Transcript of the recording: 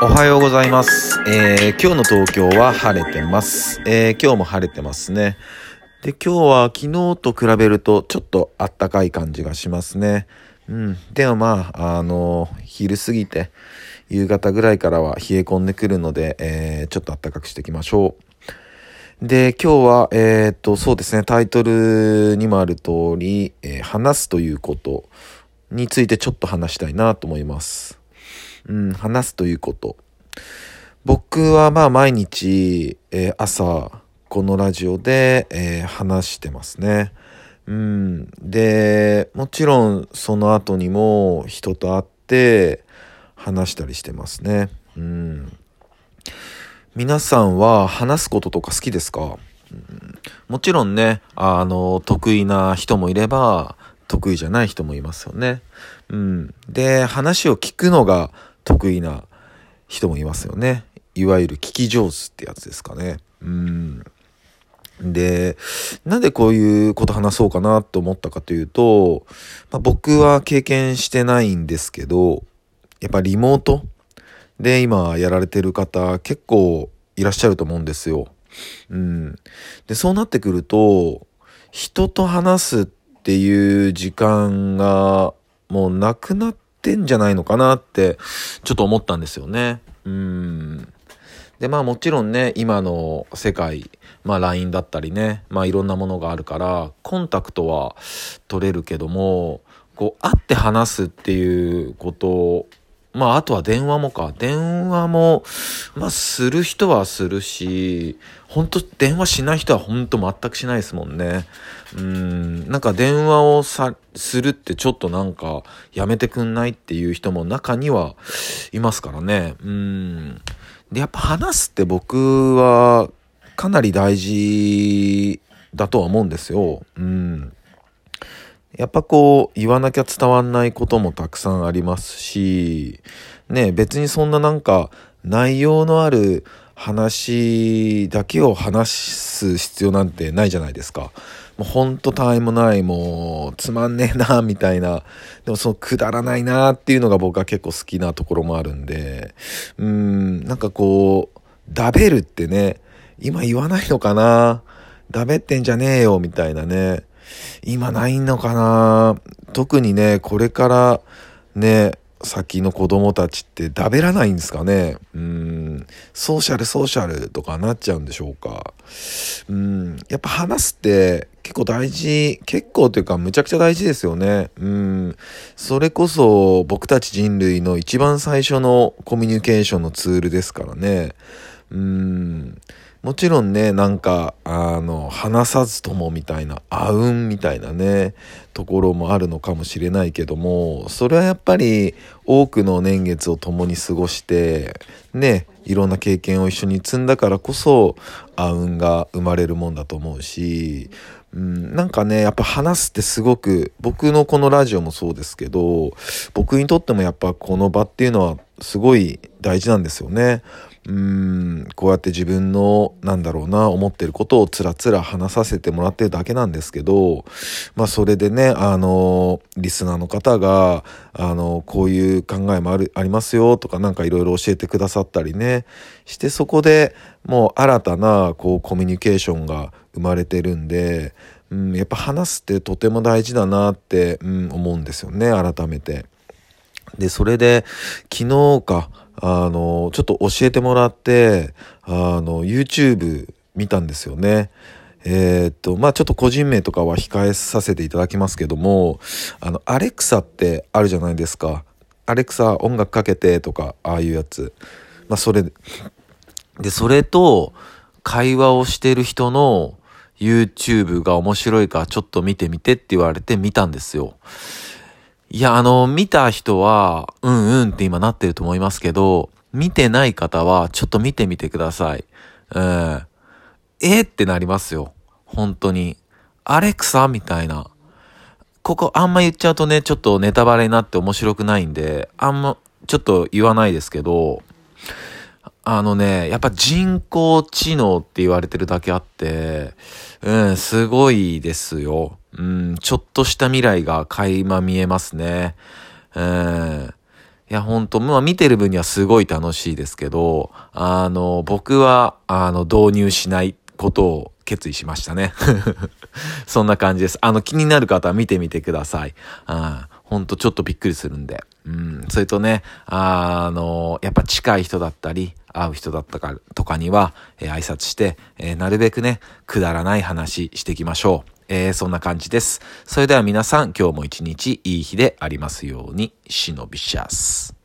おはようございます。えー、今日の東京は晴れてます。えー、今日も晴れてますね。で、今日は昨日と比べるとちょっと暖かい感じがしますね。うん。でもまあ、あの昼過ぎて夕方ぐらいからは冷え込んでくるので、えー、ちょっと暖かくしていきましょう。で、今日は、えー、っと、そうですね、タイトルにもある通り、えー話すということについてちょっと話したいなと思います。うん、話すということ。僕はまあ毎日、えー朝、このラジオで、えー話してますね。うん。で、もちろんその後にも人と会って話したりしてますね。うん。皆さんは話すこととか好きですか、うんもちろんね、あの、得意な人もいれば、得意じゃない人もいますよね。うん。で、話を聞くのが得意な人もいますよね。いわゆる聞き上手ってやつですかね。うん。で、なんでこういうこと話そうかなと思ったかというと、まあ、僕は経験してないんですけど、やっぱリモートで今やられてる方結構いらっしゃると思うんですよ。うん。で、そうなってくると、人と話すっていう時間がもうなくなっててんじゃないのかなってちょっと思ったんですよね。うん。で、まあもちろんね、今の世界、まあ LINE だったりね、まあいろんなものがあるから、コンタクトは取れるけども、こう会って話すっていうことまあ、あとは電話もか。電話も、まあ、する人はするし、本当電話しない人は本当全くしないですもんね。うん、なんか電話をさ、するってちょっとなんか、やめてくんないっていう人も中にはいますからね。うん。で、やっぱ話すって僕は、かなり大事だとは思うんですよ。うん。やっぱこう言わなきゃ伝わんないこともたくさんありますし、ね、別にそんななんか内容のある話だけを話す必要なんてないじゃないですか。もうほんとたわいもない、もうつまんねえな、みたいな。でもそのくだらないなっていうのが僕は結構好きなところもあるんで、うん、なんかこう、ダベるってね、今言わないのかなダベってんじゃねえよ、みたいなね。今ないのかな？特にね、これからね、先の子供たちってダベらないんですかね？うん、ソーシャルソーシャルとかなっちゃうんでしょうか？うん、やっぱ話すって結構大事、結構というかむちゃくちゃ大事ですよね。うん、それこそ僕たち人類の一番最初のコミュニケーションのツールですからね。うん、もちろんね、なんか、あの、話さずともみたいな、あうんみたいなね、ところもあるのかもしれないけども、それはやっぱり多くの年月を共に過ごして、ね、いろんな経験を一緒に積んだからこそ、あうんが生まれるもんだと思うし、うん、なんかね、やっぱ話すってすごく、僕のこのラジオもそうですけど、僕にとってもやっぱこの場っていうのはすごい大事なんですよね。うん、こうやって自分の、なんだろうな、思ってることをつらつら話させてもらってるだけなんですけど、まあそれでね、あの、リスナーの方が、あの、こういう考えもある、ありますよとかなんかいろいろ教えてくださったりね、してそこでもう新たな、こう、コミュニケーションが生まれてるんで、うん、やっぱ話すってとても大事だなって、うん、思うんですよね、改めて。で、それで、昨日か、あの、ちょっと教えてもらって、あの、YouTube 見たんですよね。えーっと、まあちょっと個人名とかは控えさせていただきますけども、あの、アレクサってあるじゃないですか。アレクサ音楽かけてとか、ああいうやつ。まあそれで、それと会話をしてる人の YouTube が面白いかちょっと見てみてって言われて見たんですよ。いや、あの、見た人は、うんうんって今なってると思いますけど、見てない方は、ちょっと見てみてください。うん。えーってなりますよ。本当に。アレクサみたいな。ここあんま言っちゃうとね、ちょっとネタバレになって面白くないんで、あんま、ちょっと言わないですけど、あのね、やっぱ人工知能って言われてるだけあって、うん、すごいですよ。うん、ちょっとした未来が垣間見えますね。うん。いや、ほんと、まあ見てる分にはすごい楽しいですけど、あの、僕は、あの、導入しないことを決意しましたね。そんな感じです。あの、気になる方は見てみてください。あほんとちょっとびっくりするんで。うん。それとね、あの、やっぱ近い人だったり、会う人だったかとかには、えー、挨拶して、えー、なるべくね、くだらない話していきましょう。えー、そんな感じです。それでは皆さん、今日も一日いい日でありますように、シノビシャス。